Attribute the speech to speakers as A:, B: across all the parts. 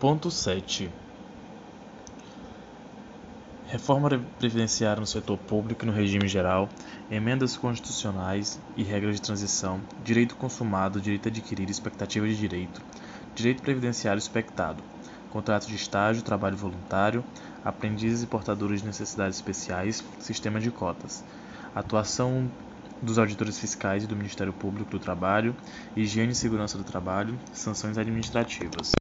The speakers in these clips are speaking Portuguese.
A: Ponto 7. Reforma previdenciária no setor público e no regime geral, emendas constitucionais e regras de transição, direito consumado, direito adquirido, expectativa de direito, direito previdenciário expectado, contrato de estágio, trabalho voluntário, aprendizes e portadores de necessidades especiais, sistema de cotas, atuação dos auditores fiscais e do Ministério Público do Trabalho, higiene e segurança do trabalho, sanções administrativas.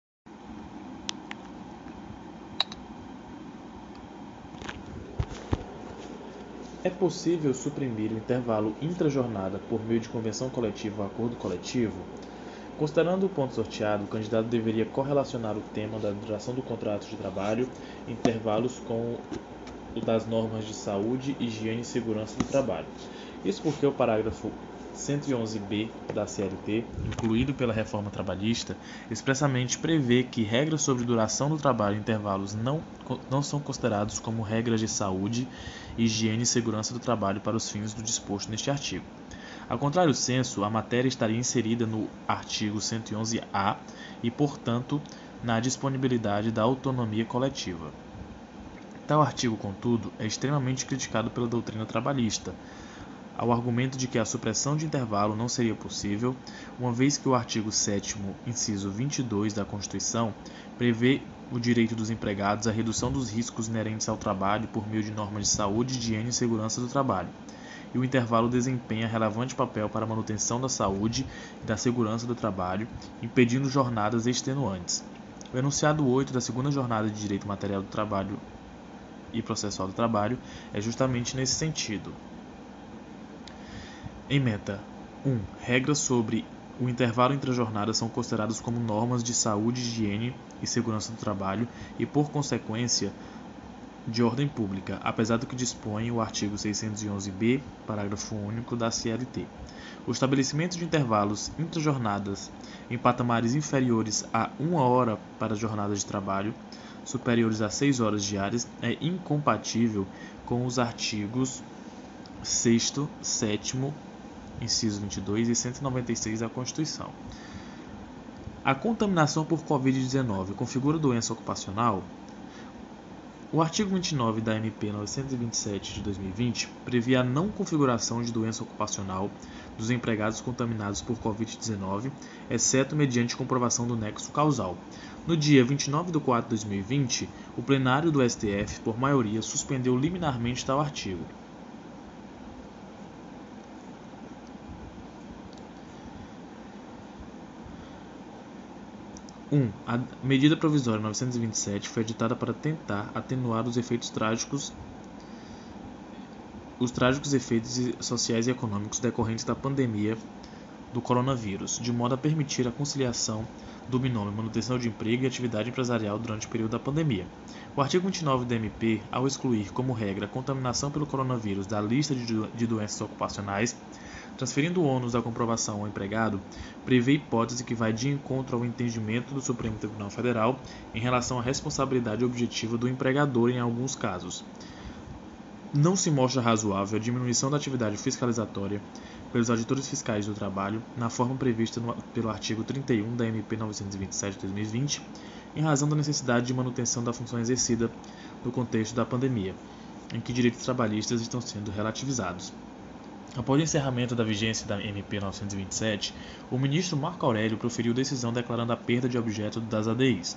A: É possível suprimir o intervalo intra-jornada por meio de convenção coletiva ou acordo coletivo? Considerando o ponto sorteado, o candidato deveria correlacionar o tema da duração do contrato de trabalho intervalos com o das normas de saúde, higiene e segurança do trabalho. Isso porque o parágrafo 111b da CLT, incluído pela reforma trabalhista, expressamente prevê que regras sobre duração do trabalho em intervalos não, não são considerados como regras de saúde, higiene e segurança do trabalho para os fins do disposto neste artigo. Ao contrário senso, a matéria estaria inserida no artigo 111-A e, portanto, na disponibilidade da autonomia coletiva. Tal artigo, contudo, é extremamente criticado pela doutrina trabalhista, ao argumento de que a supressão de intervalo não seria possível, uma vez que o artigo 7 inciso 22 da Constituição prevê o direito dos empregados à redução dos riscos inerentes ao trabalho por meio de normas de saúde, higiene e segurança do trabalho. E o intervalo desempenha relevante papel para a manutenção da saúde e da segurança do trabalho, impedindo jornadas extenuantes. O enunciado 8 da segunda jornada de Direito Material do Trabalho e Processual do Trabalho é justamente nesse sentido. Ementa 1. Regras sobre o intervalo entre as jornadas são consideradas como normas de saúde, higiene e segurança do trabalho e, por consequência, de ordem pública, apesar do que dispõe o artigo 611-B, parágrafo único da CLT. O estabelecimento de intervalos intra-jornadas em patamares inferiores a uma hora para as jornadas de trabalho, superiores a seis horas diárias, é incompatível com os artigos 6, 7 inciso 22 e 196 da Constituição. A contaminação por Covid-19 configura doença ocupacional? O artigo 29 da MP 927 de 2020 previa a não configuração de doença ocupacional dos empregados contaminados por Covid-19, exceto mediante comprovação do nexo causal. No dia 29 de 4 de 2020, o plenário do STF, por maioria, suspendeu liminarmente tal artigo. 1. A medida provisória 927 foi editada para tentar atenuar os efeitos trágicos os trágicos efeitos sociais e econômicos decorrentes da pandemia do coronavírus, de modo a permitir a conciliação do binômio manutenção de emprego e atividade empresarial durante o período da pandemia. O artigo 29 da MP, ao excluir como regra a contaminação pelo coronavírus da lista de doenças ocupacionais, transferindo o ônus da comprovação ao empregado, prevê hipótese que vai de encontro ao entendimento do Supremo Tribunal Federal em relação à responsabilidade objetiva do empregador em alguns casos. Não se mostra razoável a diminuição da atividade fiscalizatória pelos auditores fiscais do trabalho na forma prevista no, pelo artigo 31 da MP 927 de 2020, em razão da necessidade de manutenção da função exercida no contexto da pandemia, em que direitos trabalhistas estão sendo relativizados. Após o encerramento da vigência da MP 927, o ministro Marco Aurélio proferiu decisão declarando a perda de objeto das ADIs.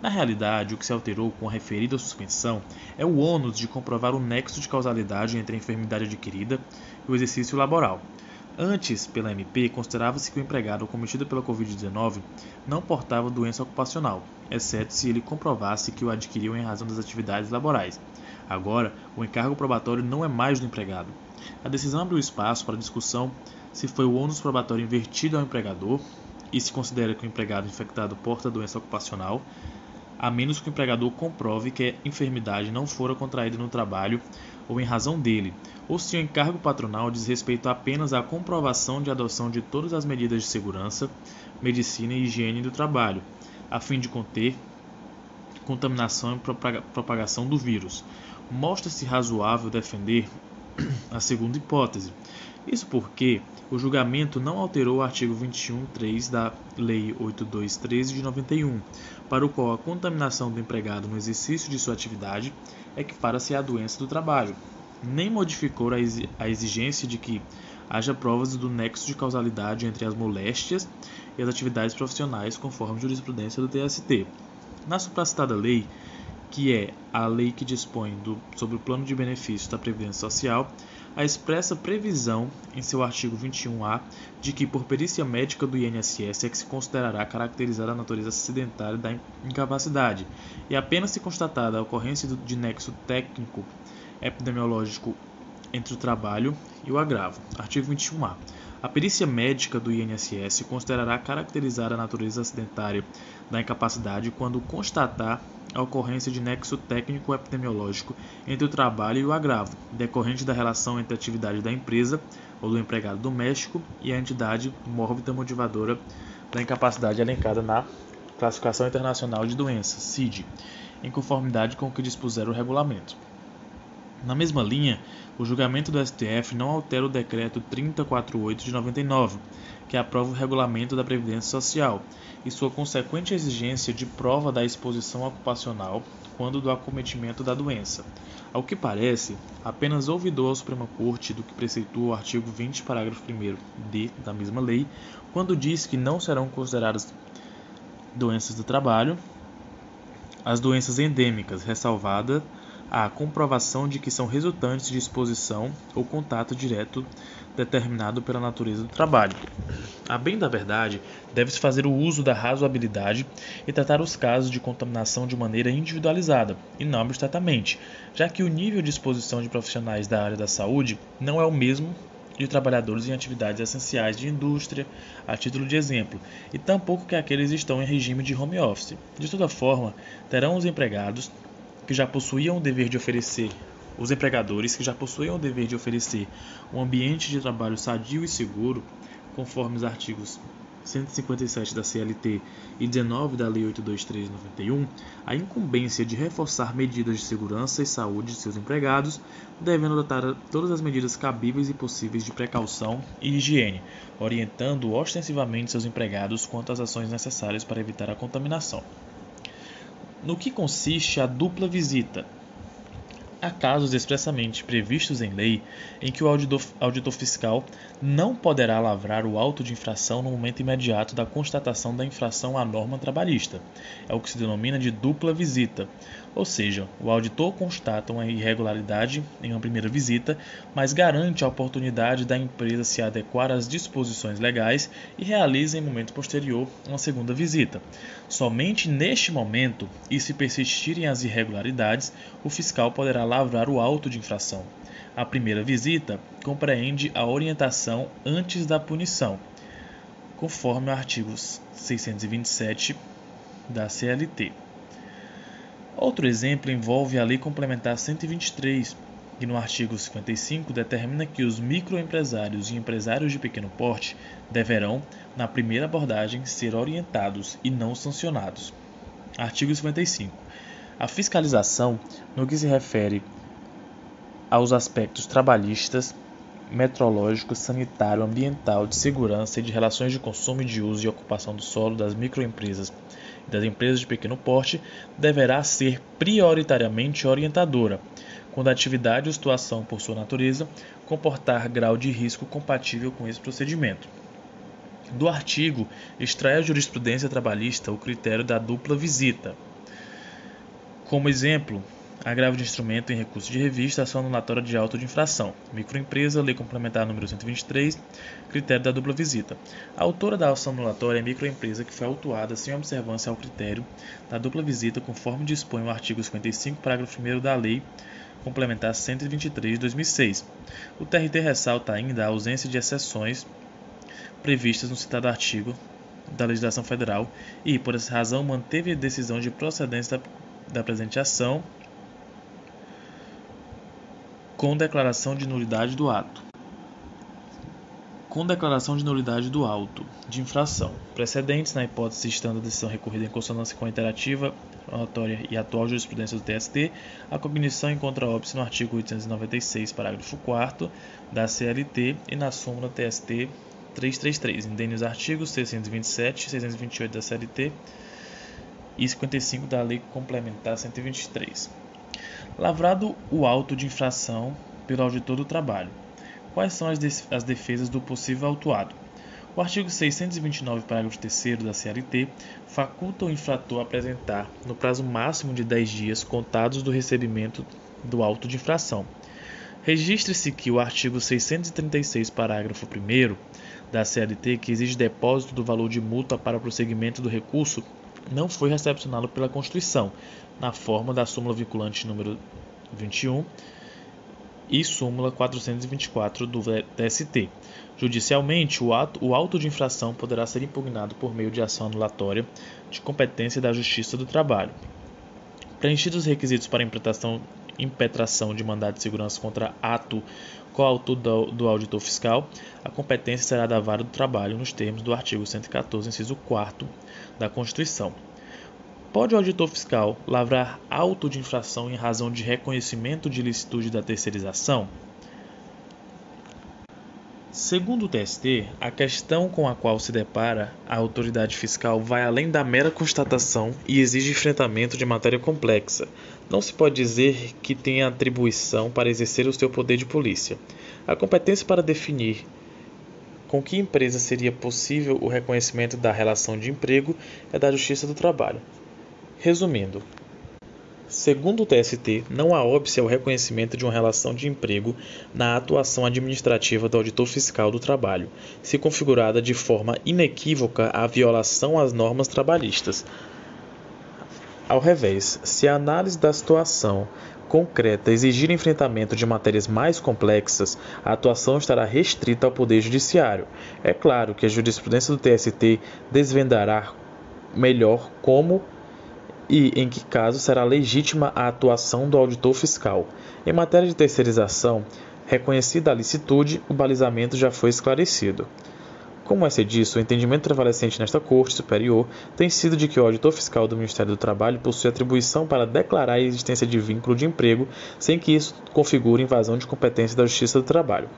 A: Na realidade, o que se alterou com a referida suspensão é o ônus de comprovar o nexo de causalidade entre a enfermidade adquirida e o exercício laboral. Antes, pela MP, considerava-se que o empregado cometido pela Covid-19 não portava doença ocupacional, exceto se ele comprovasse que o adquiriu em razão das atividades laborais. Agora, o encargo probatório não é mais do empregado. A decisão abriu espaço para discussão se foi o ônus probatório invertido ao empregador e se considera que o empregado infectado porta doença ocupacional, a menos que o empregador comprove que a enfermidade não fora contraída no trabalho ou em razão dele, ou se o encargo patronal diz respeito apenas à comprovação de adoção de todas as medidas de segurança, medicina e higiene do trabalho, a fim de conter contaminação e propagação do vírus. Mostra-se razoável defender a segunda hipótese, Isso porque o julgamento não alterou o artigo 21.3 da Lei 8213 de 91, para o qual a contaminação do empregado no exercício de sua atividade equipara-se à doença do trabalho, nem modificou a exigência de que haja provas do nexo de causalidade entre as moléstias e as atividades profissionais, conforme jurisprudência do TST. Na supracitada lei, que é a lei que dispõe do, sobre o plano de benefícios da Previdência Social, a expressa previsão em seu artigo 21A de que por perícia médica do INSS é que se considerará caracterizada a natureza acidentária da incapacidade e apenas se constatada a ocorrência de nexo técnico epidemiológico entre o trabalho e o agravo. Artigo 21A. A perícia médica do INSS considerará caracterizar a natureza acidentária da incapacidade quando constatar a ocorrência de nexo técnico epidemiológico entre o trabalho e o agravo, decorrente da relação entre a atividade da empresa ou do empregado doméstico e a entidade mórbida motivadora da incapacidade elencada na Classificação Internacional de Doenças, CID, em conformidade com o que dispuser o regulamento. Na mesma linha, o julgamento do STF não altera o decreto 3048 de 99, que aprova o regulamento da Previdência Social, e sua consequente exigência de prova da exposição ocupacional quando do acometimento da doença. Ao que parece, apenas ouvidou a Suprema Corte do que preceitua o artigo 20, parágrafo 1 d da mesma lei, quando diz que não serão consideradas doenças do trabalho as doenças endêmicas, ressalvada a comprovação de que são resultantes de exposição ou contato direto determinado pela natureza do trabalho. A bem da verdade, deve-se fazer o uso da razoabilidade e tratar os casos de contaminação de maneira individualizada e não abstratamente, já que o nível de exposição de profissionais da área da saúde não é o mesmo de trabalhadores em atividades essenciais de indústria, a título de exemplo, e tampouco que aqueles estão em regime de home office. De toda forma, terão os empregados que já possuíam o dever de oferecer os empregadores que já possuíam o dever de oferecer um ambiente de trabalho sadio e seguro, conforme os artigos 157 da CLT e 19 da Lei 823/91, a incumbência de reforçar medidas de segurança e saúde de seus empregados, devendo adotar todas as medidas cabíveis e possíveis de precaução e higiene, orientando ostensivamente seus empregados quanto às ações necessárias para evitar a contaminação. No que consiste a dupla visita? Há casos expressamente previstos em lei em que o auditor, auditor, fiscal não poderá lavrar o auto de infração no momento imediato da constatação da infração à norma trabalhista. É o que se denomina de dupla visita, ou seja, o auditor constata uma irregularidade em uma primeira visita, mas garante a oportunidade da empresa se adequar às disposições legais e realiza em momento posterior uma segunda visita. Somente neste momento, e se persistirem as irregularidades, o fiscal poderá lavrar o auto de infração. A primeira visita compreende a orientação antes da punição, conforme o artigo 627 da CLT. Outro exemplo envolve a Lei Complementar 123, que no artigo 55 determina que os microempresários e empresários de pequeno porte deverão, na primeira abordagem, ser orientados e não sancionados. Artigo 55. A fiscalização, no que se refere aos aspectos trabalhistas, metrológico, sanitário, ambiental, de segurança e de relações de consumo de uso e ocupação do solo das microempresas das empresas de pequeno porte deverá ser prioritariamente orientadora, quando a atividade ou situação, por sua natureza, comportar grau de risco compatível com esse procedimento. Do artigo, extrai a jurisprudência trabalhista o critério da dupla visita. Como exemplo, agravo de instrumento em recurso de revista, ação anulatória de auto de infração, microempresa, lei complementar número 123, critério da dupla visita. A autora da ação anulatória é microempresa que foi autuada sem observância ao critério da dupla visita, conforme dispõe o artigo 55, parágrafo 1 da lei complementar 123 de 2006. O TRT ressalta ainda a ausência de exceções previstas no citado artigo da legislação federal e, por essa razão, manteve a decisão de procedência da, da presente ação com declaração de nulidade do ato. com declaração de nulidade do auto de infração, precedentes na hipótese estando a decisão recorrida em consonância com a interativa, notória e atual jurisprudência do TST, a cognição encontra óbice no artigo 896, parágrafo 4 da CLT e na súmula TST 333, indene os artigos 627 e 628 da CLT e 55 da Lei Complementar 123. Lavrado o auto de infração pelo auditor do trabalho Quais são as defesas do possível autuado? O artigo 629, parágrafo 3 da CLT, faculta o infrator apresentar, no prazo máximo de 10 dias contados do recebimento do auto de infração. Registre-se que o artigo 636, parágrafo 1 da CLT, que exige depósito do valor de multa para o prosseguimento do recurso, não foi recepcionado pela Constituição, na forma da súmula vinculante número 21 e súmula 424 do TST. Judicialmente, o, ato, o auto de infração poderá ser impugnado por meio de ação anulatória de competência da Justiça do Trabalho. Preenchidos os requisitos para impetração, impetração de mandado de segurança contra ato coautor do, do auditor fiscal, a competência será da vara do trabalho nos termos do artigo 114, inciso 4 da Constituição. Pode o auditor fiscal lavrar auto de infração em razão de reconhecimento de ilicitude da terceirização? Segundo o TST, a questão com a qual se depara a autoridade fiscal vai além da mera constatação e exige enfrentamento de matéria complexa. Não se pode dizer que tenha atribuição para exercer o seu poder de polícia. A competência para definir com que empresa seria possível o reconhecimento da relação de emprego é da Justiça do Trabalho. Resumindo, segundo o TST, não há óbice ao reconhecimento de uma relação de emprego na atuação administrativa do auditor fiscal do trabalho, se configurada de forma inequívoca a violação às normas trabalhistas. Ao revés, se a análise da situação concreta exigir enfrentamento de matérias mais complexas, a atuação estará restrita ao Poder Judiciário. É claro que a jurisprudência do TST desvendará melhor como e em que caso será legítima a atuação do auditor fiscal. Em matéria de terceirização, reconhecida a licitude, o balizamento já foi esclarecido. Como é ser disso, o entendimento prevalecente nesta Corte Superior tem sido de que o auditor fiscal do Ministério do Trabalho possui atribuição para declarar a existência de vínculo de emprego sem que isso configure invasão de competência da Justiça do Trabalho.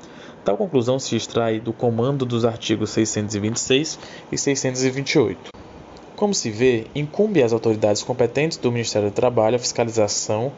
A: Tal conclusão se extrai do comando dos artigos 626 e 628. Como se vê, incumbe às autoridades competentes do Ministério do Trabalho a fiscalização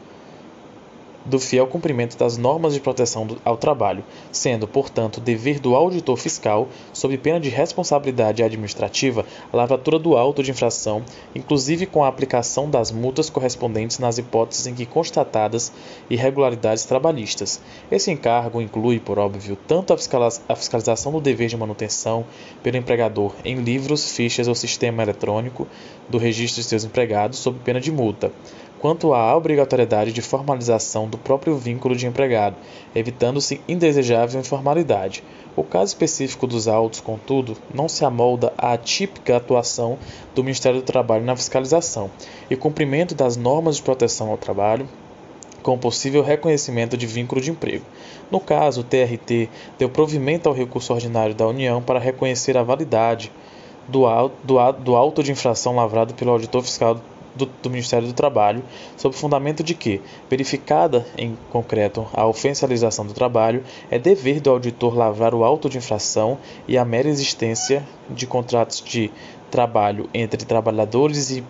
A: do fiel cumprimento das normas de proteção ao trabalho, sendo, portanto, dever do auditor fiscal, sob pena de responsabilidade administrativa, a lavratura do auto de infração, inclusive com a aplicação das multas correspondentes nas hipóteses em que constatadas irregularidades trabalhistas. Esse encargo inclui, por óbvio, tanto a fiscalização do dever de manutenção pelo empregador em livros, fichas ou sistema eletrônico do registro de seus empregados, sob pena de multa, quanto à obrigatoriedade de formalização do próprio vínculo de empregado, evitando-se indesejável informalidade. O caso específico dos autos, contudo, não se amolda à típica atuação do Ministério do Trabalho na fiscalização e cumprimento das normas de proteção ao trabalho, com possível reconhecimento de vínculo de emprego. No caso, o TRT deu provimento ao recurso ordinário da União para reconhecer a validade do auto, de infração lavrado pelo auditor fiscal do, do, Ministério do Trabalho, sob o fundamento de que, verificada em concreto a oficialização do trabalho, é dever do auditor lavrar o auto de infração e a mera existência de contratos de trabalho entre trabalhadores e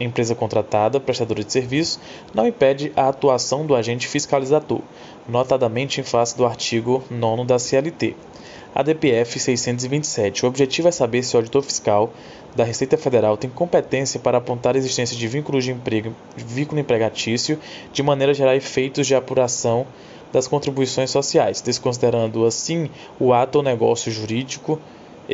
A: empresa contratada, prestadora de serviço, não impede a atuação do agente fiscalizador, notadamente em face do artigo 9 da CLT. ADPF 627. O objetivo é saber se o auditor fiscal da Receita Federal tem competência para apontar a existência de vínculos de emprego, vínculo empregatício, de maneira a gerar efeitos de apuração das contribuições sociais, desconsiderando assim o ato ou negócio jurídico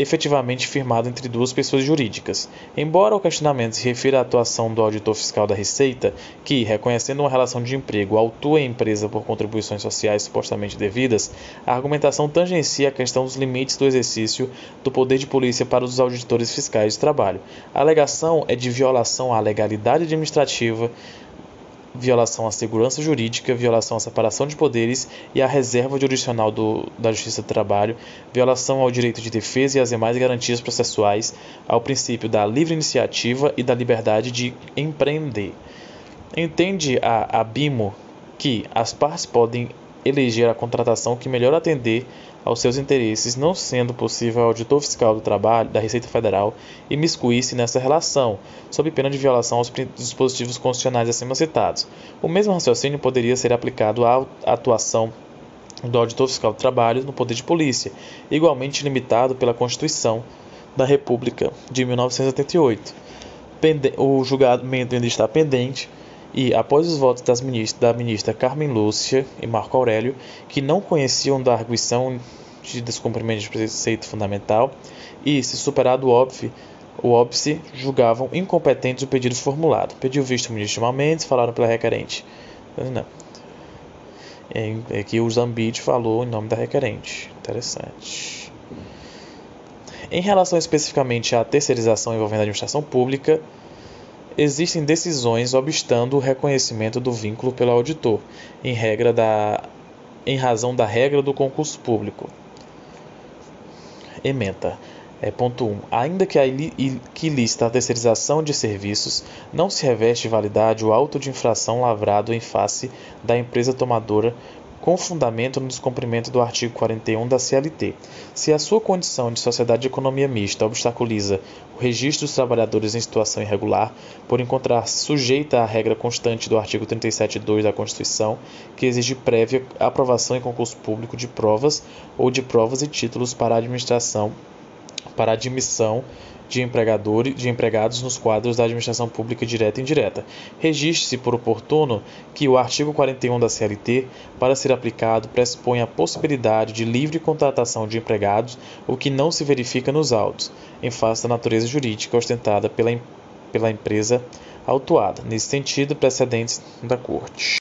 A: efetivamente firmado entre duas pessoas jurídicas. Embora o questionamento se refira à atuação do auditor fiscal da Receita, que, reconhecendo uma relação de emprego, autua a empresa por contribuições sociais supostamente devidas, a argumentação tangencia a questão dos limites do exercício do poder de polícia para os auditores fiscais de trabalho. A alegação é de violação à legalidade administrativa violação à segurança jurídica, violação à separação de poderes e à reserva jurisdicional do, da Justiça do Trabalho, violação ao direito de defesa e às demais garantias processuais, ao princípio da livre iniciativa e da liberdade de empreender. Entende a ABIMO que as partes podem eleger a contratação que melhor atender aos seus interesses, não sendo possível ao auditor fiscal do trabalho da Receita Federal imiscuir-se nessa relação, sob pena de violação aos dispositivos constitucionais acima citados. O mesmo raciocínio poderia ser aplicado à atuação do auditor fiscal do trabalho no poder de polícia, igualmente limitado pela Constituição da República de 1978. O julgamento ainda está pendente e, após os votos das ministras, da ministra Carmen Lúcia e Marco Aurélio, que não conheciam da arguição de descumprimento de preceito fundamental, e, se superado o óbvio, o óbice, julgavam incompetentes o pedido formulado. Pediu visto o ministro Mendes, falaram pela requerente. Não. É, é que o Zambide falou em nome da requerente. Interessante. Em relação especificamente à terceirização envolvendo a administração pública, existem decisões obstando o reconhecimento do vínculo pelo auditor, em, regra da, em razão da regra do concurso público. Ementa. É, ponto 1. Um, ainda que, a que lista a terceirização de serviços, não se reveste validade o auto de infração lavrado em face da empresa tomadora com fundamento no descumprimento do artigo 41 da CLT. Se a sua condição de sociedade de economia mista obstaculiza o registro dos trabalhadores em situação irregular, por encontrar-se sujeita à regra constante do artigo 37.2 da Constituição, que exige prévia aprovação em concurso público de provas ou de provas e títulos para a administração para admissão de empregadores de empregados nos quadros da administração pública direta e indireta. Registre-se por oportuno que o artigo 41 da CLT, para ser aplicado, pressupõe a possibilidade de livre contratação de empregados, o que não se verifica nos autos, em face da natureza jurídica ostentada pela, pela empresa autuada. Nesse sentido, precedentes da Corte.